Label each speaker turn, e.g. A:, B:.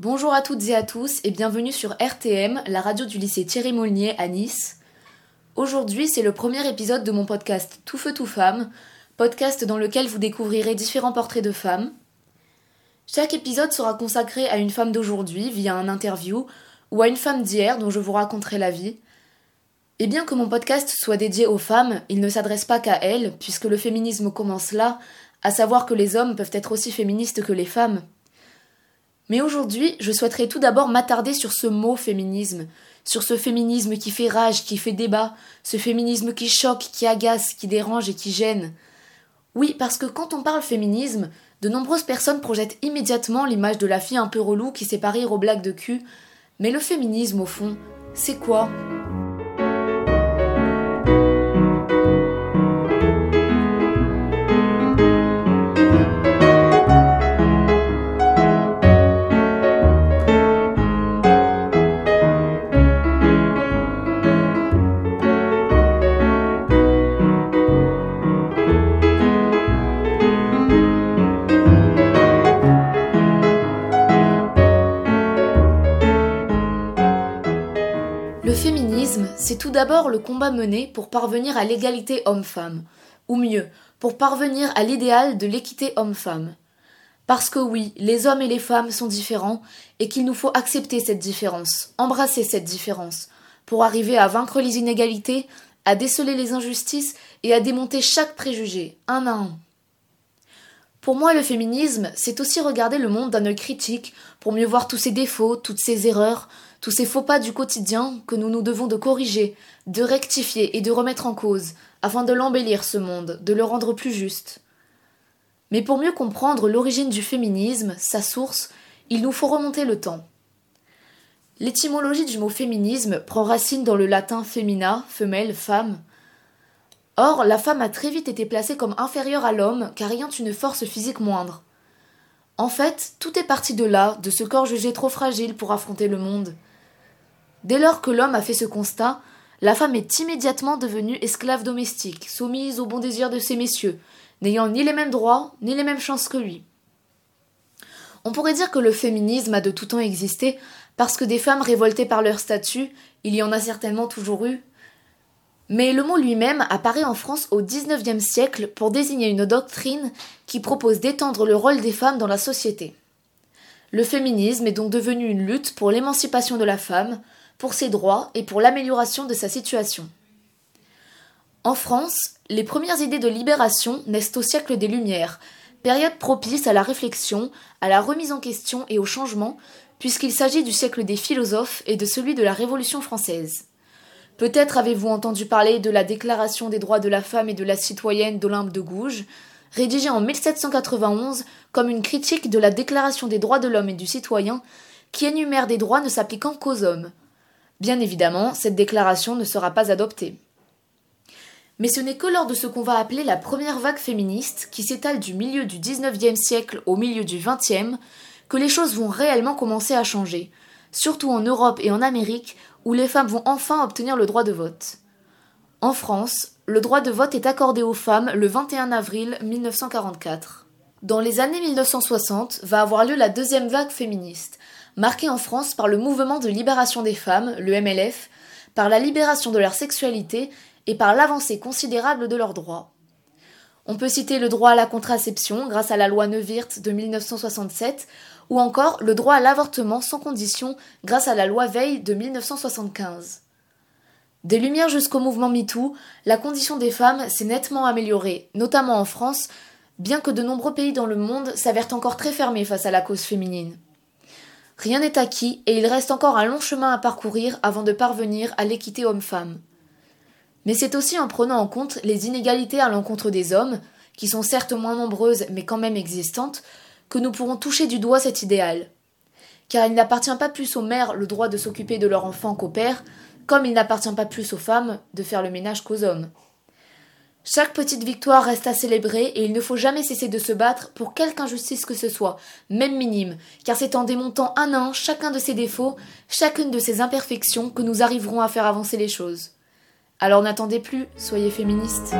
A: Bonjour à toutes et à tous et bienvenue sur RTM, la radio du lycée Thierry Molnier à Nice. Aujourd'hui, c'est le premier épisode de mon podcast Tout feu tout femme, podcast dans lequel vous découvrirez différents portraits de femmes. Chaque épisode sera consacré à une femme d'aujourd'hui via un interview ou à une femme d'hier dont je vous raconterai la vie. Et bien que mon podcast soit dédié aux femmes, il ne s'adresse pas qu'à elles, puisque le féminisme commence là, à savoir que les hommes peuvent être aussi féministes que les femmes. Mais aujourd'hui, je souhaiterais tout d'abord m'attarder sur ce mot féminisme, sur ce féminisme qui fait rage, qui fait débat, ce féminisme qui choque, qui agace, qui dérange et qui gêne. Oui, parce que quand on parle féminisme, de nombreuses personnes projettent immédiatement l'image de la fille un peu relou qui sait pas rire aux blagues de cul. Mais le féminisme, au fond, c'est quoi? C'est tout d'abord le combat mené pour parvenir à l'égalité homme-femme, ou mieux, pour parvenir à l'idéal de l'équité homme-femme. Parce que oui, les hommes et les femmes sont différents et qu'il nous faut accepter cette différence, embrasser cette différence, pour arriver à vaincre les inégalités, à déceler les injustices et à démonter chaque préjugé, un à un. Pour moi, le féminisme, c'est aussi regarder le monde d'un œil critique pour mieux voir tous ses défauts, toutes ses erreurs, tous ces faux pas du quotidien que nous nous devons de corriger, de rectifier et de remettre en cause, afin de l'embellir ce monde, de le rendre plus juste. Mais pour mieux comprendre l'origine du féminisme, sa source, il nous faut remonter le temps. L'étymologie du mot féminisme prend racine dans le latin femina, femelle, femme. Or, la femme a très vite été placée comme inférieure à l'homme car ayant une force physique moindre. En fait, tout est parti de là, de ce corps jugé trop fragile pour affronter le monde. Dès lors que l'homme a fait ce constat, la femme est immédiatement devenue esclave domestique, soumise au bon désir de ces messieurs, n'ayant ni les mêmes droits, ni les mêmes chances que lui. On pourrait dire que le féminisme a de tout temps existé, parce que des femmes révoltées par leur statut, il y en a certainement toujours eu. Mais le mot lui-même apparaît en France au XIXe siècle pour désigner une doctrine qui propose d'étendre le rôle des femmes dans la société. Le féminisme est donc devenu une lutte pour l'émancipation de la femme, pour ses droits et pour l'amélioration de sa situation. En France, les premières idées de libération naissent au siècle des Lumières, période propice à la réflexion, à la remise en question et au changement, puisqu'il s'agit du siècle des philosophes et de celui de la Révolution française. Peut-être avez-vous entendu parler de la Déclaration des droits de la femme et de la citoyenne d'Olympe de Gouges, rédigée en 1791 comme une critique de la Déclaration des droits de l'homme et du citoyen, qui énumère des droits ne s'appliquant qu'aux hommes, Bien évidemment, cette déclaration ne sera pas adoptée. Mais ce n'est que lors de ce qu'on va appeler la première vague féministe, qui s'étale du milieu du XIXe siècle au milieu du XXe, que les choses vont réellement commencer à changer, surtout en Europe et en Amérique, où les femmes vont enfin obtenir le droit de vote. En France, le droit de vote est accordé aux femmes le 21 avril 1944. Dans les années 1960 va avoir lieu la deuxième vague féministe, marquée en France par le mouvement de libération des femmes, le MLF, par la libération de leur sexualité et par l'avancée considérable de leurs droits. On peut citer le droit à la contraception grâce à la loi Neuwirth de 1967 ou encore le droit à l'avortement sans condition grâce à la loi Veil de 1975. Des Lumières jusqu'au mouvement MeToo, la condition des femmes s'est nettement améliorée, notamment en France, bien que de nombreux pays dans le monde s'avèrent encore très fermés face à la cause féminine. Rien n'est acquis et il reste encore un long chemin à parcourir avant de parvenir à l'équité homme-femme. Mais c'est aussi en prenant en compte les inégalités à l'encontre des hommes, qui sont certes moins nombreuses mais quand même existantes, que nous pourrons toucher du doigt cet idéal. Car il n'appartient pas plus aux mères le droit de s'occuper de leur enfant qu'aux pères, comme il n'appartient pas plus aux femmes de faire le ménage qu'aux hommes. Chaque petite victoire reste à célébrer et il ne faut jamais cesser de se battre pour quelque injustice que ce soit, même minime, car c'est en démontant un à un chacun de ses défauts, chacune de ses imperfections que nous arriverons à faire avancer les choses. Alors n'attendez plus, soyez féministes.